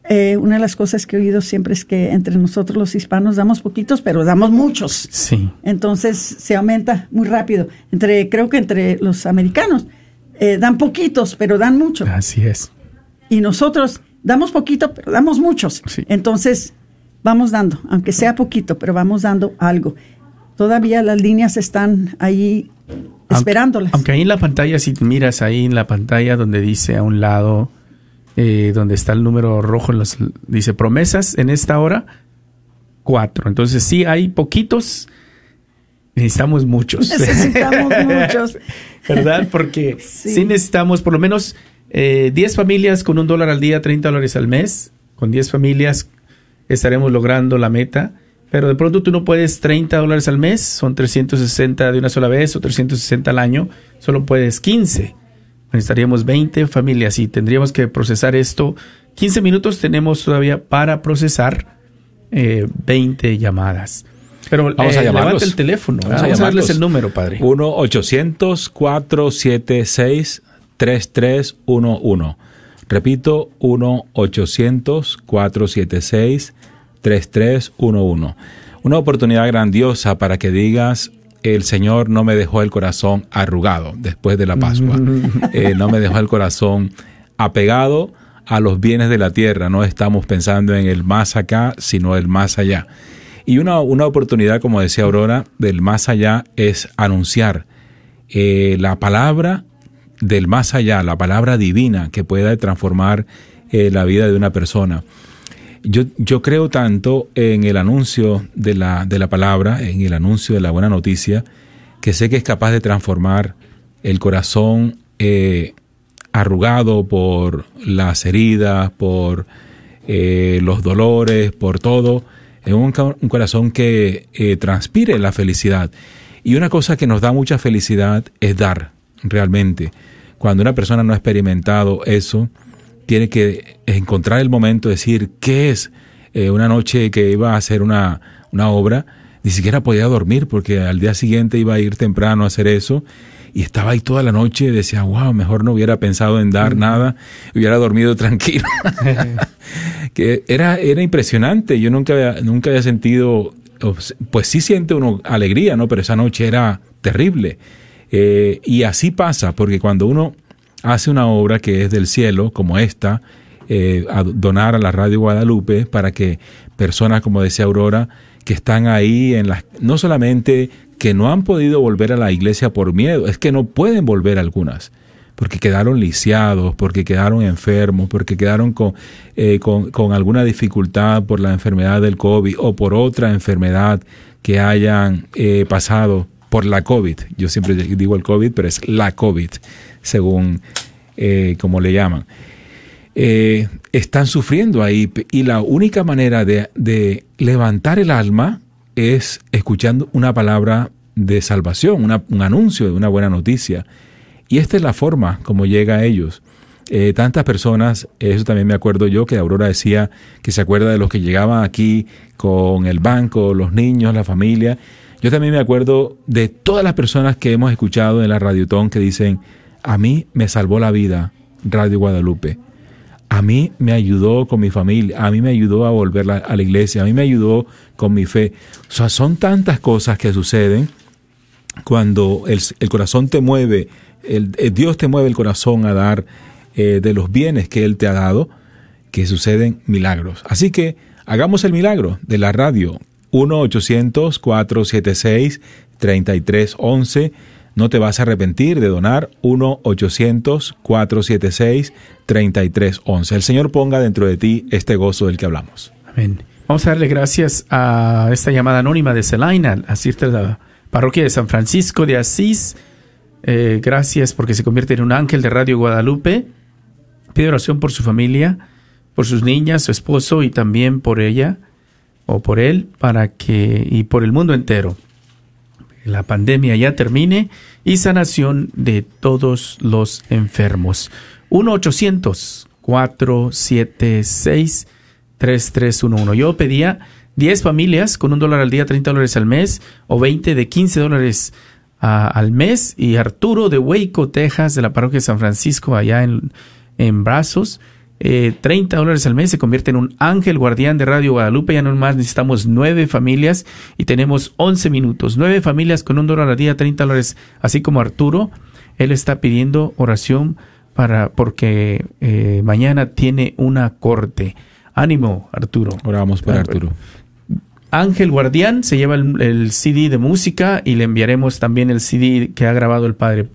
eh, una de las cosas que he oído siempre es que entre nosotros los hispanos damos poquitos, pero damos muchos. Sí. Entonces se aumenta muy rápido. Entre, creo que entre los americanos eh, dan poquitos, pero dan mucho. Así es. Y nosotros damos poquito, pero damos muchos. Sí. Entonces vamos dando, aunque sea poquito, pero vamos dando algo. Todavía las líneas están ahí esperándolas. Aunque ahí en la pantalla, si miras ahí en la pantalla donde dice a un lado eh, donde está el número rojo, los, dice promesas en esta hora, cuatro. Entonces sí hay poquitos, necesitamos muchos. Necesitamos muchos. ¿Verdad? Porque sí. necesitamos por lo menos eh, 10 familias con un dólar al día, 30 dólares al mes. Con 10 familias estaremos logrando la meta. Pero de pronto tú no puedes 30 dólares al mes, son 360 de una sola vez o 360 al año, solo puedes 15 necesitaríamos 20 familias y tendríamos que procesar esto. 15 minutos tenemos todavía para procesar eh, 20 llamadas. Pero vamos a eh, llamarlos. levanta el teléfono. Vamos Vamos, a a darles llamarlos. el número, padre. 1-800-476-3311. Repito, 1-800-476-3311. Una oportunidad grandiosa para que digas, el Señor no me dejó el corazón arrugado después de la Pascua. Eh, no me dejó el corazón apegado a los bienes de la tierra. No estamos pensando en el más acá, sino el más allá. Y una, una oportunidad, como decía Aurora, del más allá es anunciar eh, la palabra del más allá, la palabra divina que pueda transformar eh, la vida de una persona. Yo, yo creo tanto en el anuncio de la, de la palabra, en el anuncio de la buena noticia, que sé que es capaz de transformar el corazón eh, arrugado por las heridas, por los dolores, por todo, un, un corazón que eh, transpire la felicidad. Y una cosa que nos da mucha felicidad es dar, realmente. cuando una persona no ha experimentado eso, tiene que encontrar el momento de decir, ¿qué es? Eh, una noche que iba a hacer una, una obra, ni siquiera podía dormir porque al día siguiente iba a ir temprano a hacer eso y estaba ahí toda la noche y decía, wow, mejor no hubiera pensado en dar nada, hubiera dormido tranquilo. que era, era impresionante, yo nunca había, nunca había sentido, pues sí siente uno alegría, ¿no? Pero esa noche era terrible. Eh, y así pasa, porque cuando uno hace una obra que es del cielo, como esta, eh, a donar a la Radio Guadalupe para que personas, como decía Aurora, que están ahí en las, no solamente que no han podido volver a la iglesia por miedo, es que no pueden volver algunas, porque quedaron lisiados, porque quedaron enfermos, porque quedaron con, eh, con, alguna dificultad por la enfermedad del COVID o por otra enfermedad que hayan eh, pasado por la COVID. Yo siempre digo el COVID, pero es la COVID, según eh, como le llaman. Eh, están sufriendo ahí y la única manera de, de, levantar el alma es escuchando una palabra de salvación, un anuncio de una buena noticia. Y esta es la forma como llega a ellos. Eh, tantas personas, eso también me acuerdo yo, que Aurora decía que se acuerda de los que llegaban aquí con el banco, los niños, la familia. Yo también me acuerdo de todas las personas que hemos escuchado en la Radiotón que dicen, a mí me salvó la vida Radio Guadalupe a mí me ayudó con mi familia, a mí me ayudó a volver a la iglesia, a mí me ayudó con mi fe. O sea, son tantas cosas que suceden cuando el, corazón te mueve, el, Dios te mueve el corazón a dar eh, de los bienes que Él te ha dado, que suceden milagros. Así que hagamos el milagro de la radio 1-800-476-3311 no te vas a arrepentir de donar 1-800-476-3311. El Señor ponga dentro de ti este gozo del que hablamos. Amén. Vamos a darle gracias a esta llamada anónima de Celaina, asistir de la parroquia de San Francisco de Asís. Eh, gracias porque se convierte en un ángel de Radio Guadalupe. Pide oración por su familia, por sus niñas, su esposo y también por ella o por él para que y por el mundo entero la pandemia ya termine y sanación de todos los enfermos. 1-800-476-3311. Yo pedía 10 familias con un dólar al día, 30 dólares al mes, o 20 de 15 dólares al mes. Y Arturo de Waco, Texas, de la parroquia de San Francisco, allá en, en Brazos, eh, 30 dólares al mes, se convierte en un ángel guardián de Radio Guadalupe. Ya no más necesitamos nueve familias y tenemos 11 minutos. Nueve familias con un dólar al día, 30 dólares, así como Arturo. Él está pidiendo oración para porque eh, mañana tiene una corte. Ánimo, Arturo. Oramos por Arturo. Ángel Guardián se lleva el, CD de música y le enviaremos también el CD que ha grabado el padre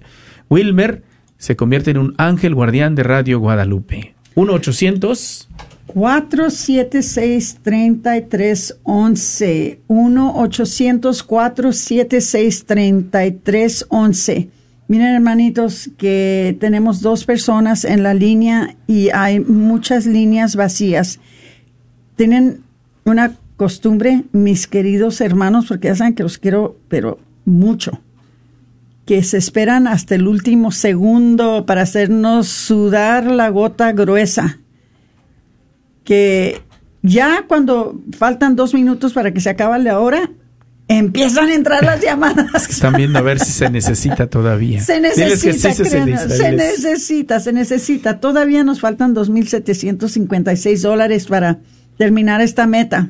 Wilmer. Se convierte en un ángel guardián de Radio Guadalupe. 1-800. 476-3311. 1-800-476-3311. Miren, hermanitos, que tenemos dos personas en la línea y hay muchas líneas vacías. Tienen una costumbre, mis queridos hermanos, porque ya saben que los quiero, pero mucho que se esperan hasta el último segundo para hacernos sudar la gota gruesa. Que ya cuando faltan dos minutos para que se acabe la hora, empiezan a entrar las llamadas. Están viendo a ver si se necesita todavía. Se necesita, se, necesita, se necesita. Todavía nos faltan 2.756 dólares para terminar esta meta.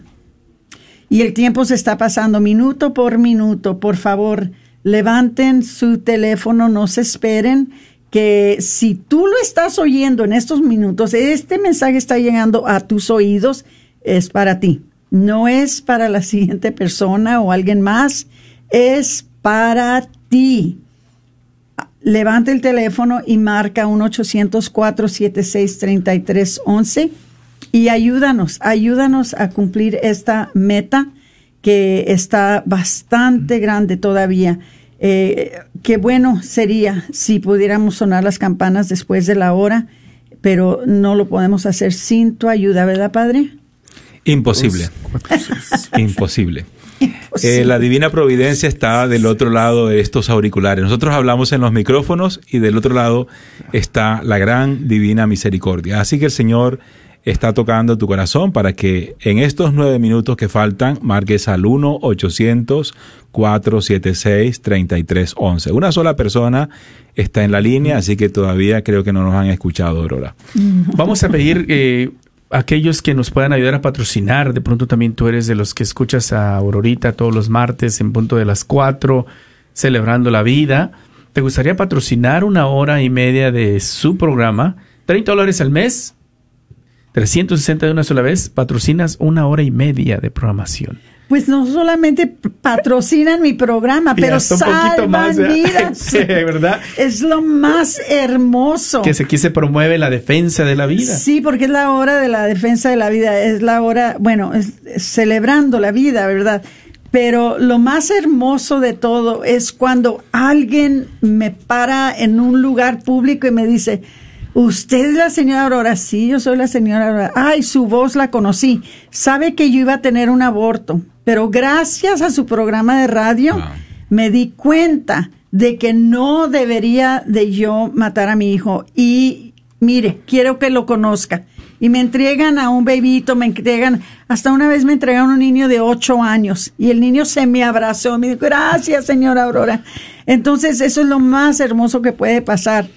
Y el tiempo se está pasando minuto por minuto. Por favor, levanten su teléfono, no se esperen que si tú lo estás oyendo en estos minutos, este mensaje está llegando a tus oídos, es para ti. No es para la siguiente persona o alguien más, es para ti. Levanta el teléfono y marca 1-800-476-3311 y ayúdanos, ayúdanos a cumplir esta meta que está bastante grande todavía. Eh, qué bueno sería si pudiéramos sonar las campanas después de la hora, pero no lo podemos hacer sin tu ayuda, ¿verdad, Padre? Imposible. Imposible. Eh, la divina providencia está del otro lado de estos auriculares. Nosotros hablamos en los micrófonos y del otro lado está la gran divina misericordia. Así que el Señor está tocando tu corazón para que en estos nueve minutos que faltan marques al 1-800-476-3311. Una sola persona está en la línea, así que todavía creo que no nos han escuchado, Aurora. Vamos a pedir eh, aquellos que nos puedan ayudar a patrocinar. De pronto también tú eres de los que escuchas a Aurorita todos los martes en punto de las 4, celebrando la vida. ¿Te gustaría patrocinar una hora y media de su programa? 30 dólares al mes, 360 de una sola vez, patrocinas una hora y media de programación. Pues no solamente patrocinan mi programa, Y pero salvan vidas. Sí, ¿verdad? Es lo más hermoso. Que aquí se promueve la defensa de la vida. Sí, porque es la hora de la defensa de la vida, es la hora, bueno, es celebrando la vida, ¿verdad? Pero lo más hermoso de todo es cuando alguien me para en un lugar público y me dice, ¿usted es la señora Aurora? Sí, yo soy la señora Aurora. Ay, su voz la conocí. Sabe que yo iba a tener un aborto, pero gracias a su programa de radio Ah. me di cuenta de que no debería de yo matar a mi hijo y mire, quiero que lo conozca. Y me entregan a un bebito, me entregan, hasta una vez me entregaron a un niño de ocho años y el niño se me abrazó, me dijo, gracias señora Aurora. Entonces eso es lo más hermoso que puede pasar.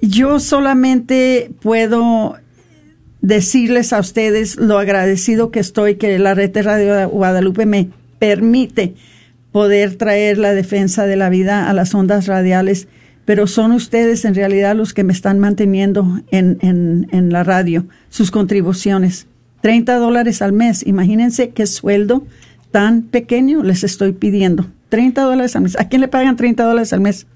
Yo solamente puedo decirles a ustedes lo agradecido que estoy que la red de Radio Guadalupe me permite poder traer la defensa de la vida a las ondas radiales, pero son ustedes en realidad los que me están manteniendo en, en, en la radio, sus contribuciones. 30 dólares al mes, imagínense qué sueldo tan pequeño les estoy pidiendo. 30 dólares al mes. ¿A quién le pagan 30 dólares al mes?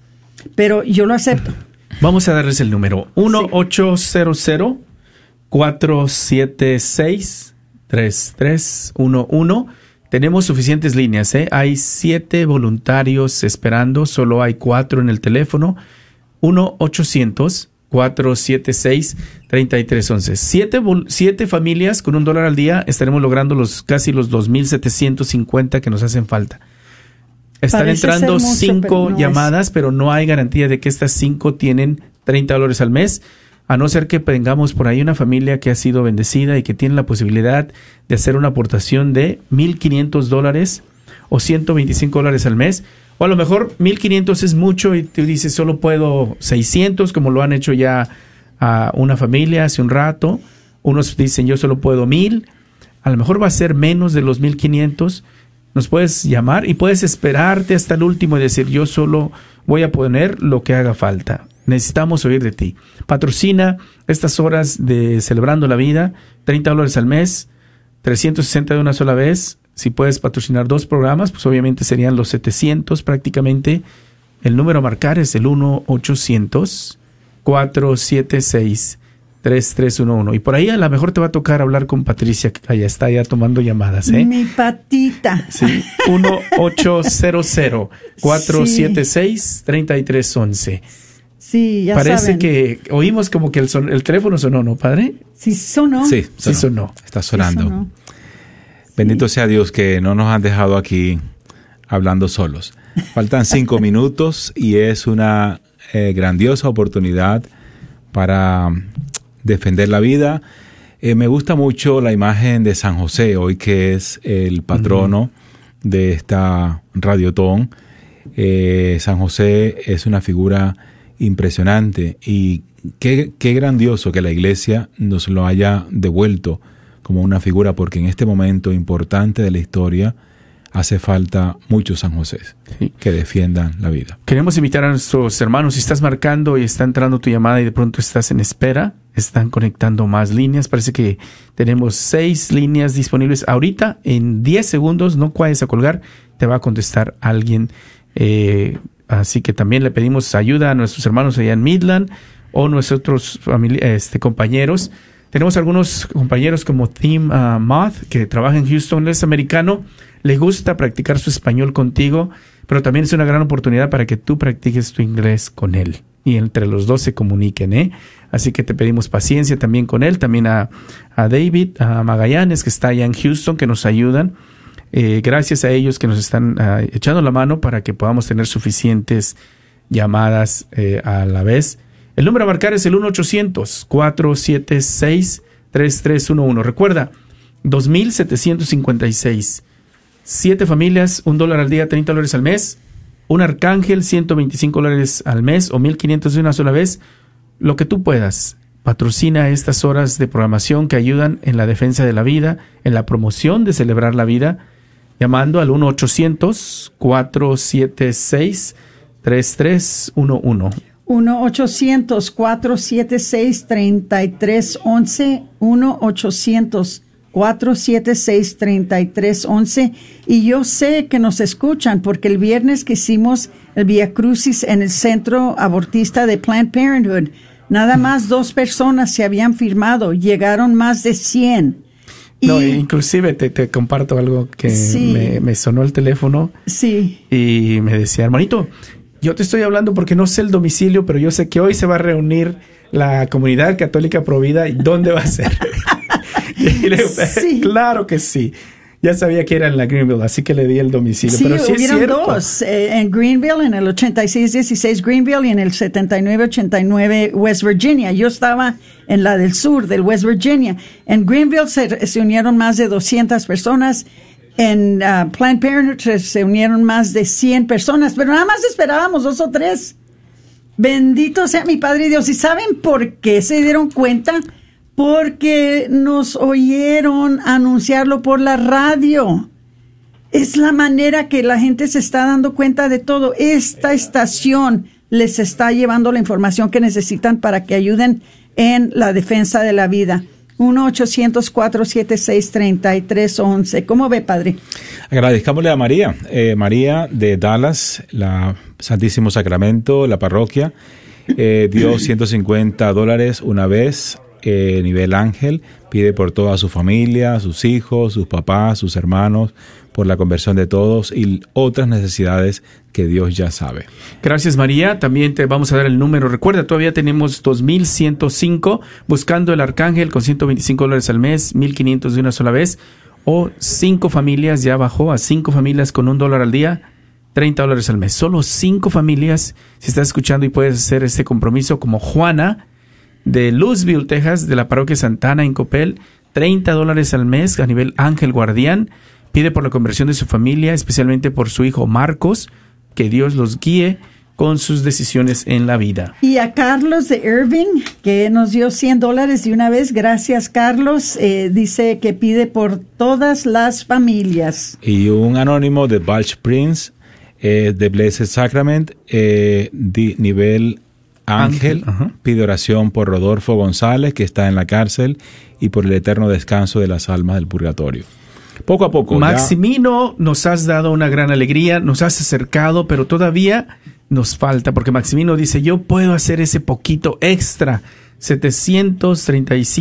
Pero yo lo acepto. Vamos a darles el número 1-800 476 3311 Tenemos suficientes líneas, ¿eh? Hay siete voluntarios esperando, solo hay cuatro en el teléfono. 1-800-476-3311. Siete, siete familias con un dólar al día estaremos logrando los casi los 2.750 que nos hacen falta. Están Parece entrando mucho, cinco pero no es. llamadas, pero no hay garantía de que estas cinco tienen 30 dólares al mes, a no ser que tengamos por ahí una familia que ha sido bendecida y que tiene la posibilidad de hacer una aportación de 1.500 dólares o 125 dólares al mes. O a lo mejor 1.500 es mucho y tú dices, solo puedo 600, como lo han hecho ya a una familia hace un rato. Unos dicen, yo solo puedo 1.000. A lo mejor va a ser menos de los 1.500 nos puedes llamar y puedes esperarte hasta el último y decir yo solo voy a poner lo que haga falta. Necesitamos oír de ti. Patrocina estas horas de Celebrando la Vida, 30 dólares al mes, 360 de una sola vez. Si puedes patrocinar dos programas, pues obviamente serían los 700 prácticamente. El número a marcar es el 1-800-476. 3311. Y por ahí a lo mejor te va a tocar hablar con Patricia, que allá está ya tomando llamadas, ¿eh? Mi patita. Sí, 1-800-476-3311. Sí, ya Parece saben. que oímos como que el, son- el teléfono sonó, ¿no, padre? Sí, sonó. Sí, Sí sonó. Está sonando. Sí, sonó. Bendito sea Dios que no nos han dejado aquí hablando solos. Faltan cinco minutos y es una eh, grandiosa oportunidad para defender la vida. Eh, me gusta mucho la imagen de San José, hoy que es el patrono de esta radiotón. Eh, San José es una figura impresionante y qué, qué grandioso que la iglesia nos lo haya devuelto como una figura, porque en este momento importante de la historia hace falta muchos San José Sí. que defiendan la vida. Queremos invitar a nuestros hermanos, si estás marcando y está entrando tu llamada y de pronto estás en espera, están conectando más líneas. Parece que tenemos seis líneas disponibles. Ahorita, en 10 segundos, no vayas a colgar, te va a contestar alguien. Eh, así que también le pedimos ayuda a nuestros hermanos allá en Midland o nuestros este, compañeros. Tenemos algunos compañeros como Tim ah, Moth, que trabaja en Houston, es americano, le gusta practicar su español contigo, pero también es una gran oportunidad para que tú practiques tu inglés con él y entre los dos se comuniquen, ¿eh? Así que te pedimos paciencia también con él, también a, a David, a Magallanes, que está allá en Houston, que nos ayudan. eh, gracias a ellos que nos están ah, echando la mano para que podamos tener suficientes llamadas eh, a la vez. El número a marcar es el 1-800-476-3311. Recuerda, 2.756. Siete familias, un dólar al día, 30 dólares al mes. Un arcángel, 125 dólares al mes o 1.500 de una sola vez. Lo que tú puedas. Patrocina estas horas de programación que ayudan en la defensa de la vida, en la promoción de celebrar la vida, llamando al 1-800-476-3311. 1-800-476-3311. 1-800-476-3311. Y yo sé que nos escuchan porque el viernes que hicimos el Via Crucis en el centro abortista de Planned Parenthood, nada más dos personas se habían firmado, llegaron más de 100. No, Y- inclusive te, te comparto algo que Sí. me, me sonó el teléfono Sí. y me decía, hermanito, yo te estoy hablando porque no sé el domicilio, pero yo sé que hoy se va a reunir la comunidad católica provida y dónde va a ser. y le digo, Sí. claro que sí. Ya sabía que era en la Greenville, así que le di el domicilio. Sí, pero sí es hubieron cierto. dos, eh, en Greenville, en el 8616 Greenville y en el 7989 West Virginia. Yo estaba en la del sur, del West Virginia. En Greenville se, se unieron más de 200 personas. En ah, Planned Parenthood se- se unieron más de 100 personas, pero nada más esperábamos dos o tres. Bendito sea mi Padre Dios. ¿Y saben por qué se dieron cuenta? Porque nos oyeron anunciarlo por la radio. Es la manera que la gente se está dando cuenta de todo. Esta estación les está llevando la información que necesitan para que ayuden en la defensa de la vida. 1-800-476-3311. ¿Cómo ve, padre? Agradezcámosle a María, eh, María de Dallas, la Santísimo Sacramento, la parroquia, eh, dio 150 dólares una vez, eh, nivel ángel, pide por toda su familia, sus hijos, sus papás, sus hermanos, por la conversión de todos y otras necesidades que Dios ya sabe. Gracias María, también te vamos a dar el número. Recuerda, todavía tenemos 2105 buscando el arcángel con 125 dólares al mes, 1500 de una sola vez, o cinco familias, ya bajó a cinco familias con un dólar al día, 30 dólares al mes. Solo cinco familias, si estás escuchando y puedes hacer este compromiso como Juana de Louisville, Texas, de la parroquia Santana en Copel, 30 dólares al mes a nivel ángel guardián. Pide por la conversión de su familia, especialmente por su hijo Marcos, que Dios los guíe con sus decisiones en la vida. Y a Carlos de Irving, que nos dio 100 dólares de una vez. Gracias, Carlos. Eh, dice que pide por todas las familias. Y un anónimo de Balch Prince, eh, de Blessed Sacrament, eh, di- nivel ángel, Ángel, pide oración por Rodolfo González, que está en la cárcel, y por el eterno descanso de las almas del purgatorio. Poco a poco. Maximino, nos has dado una gran alegría, nos has acercado, pero todavía nos falta, porque Maximino dice, yo puedo hacer ese poquito extra, 735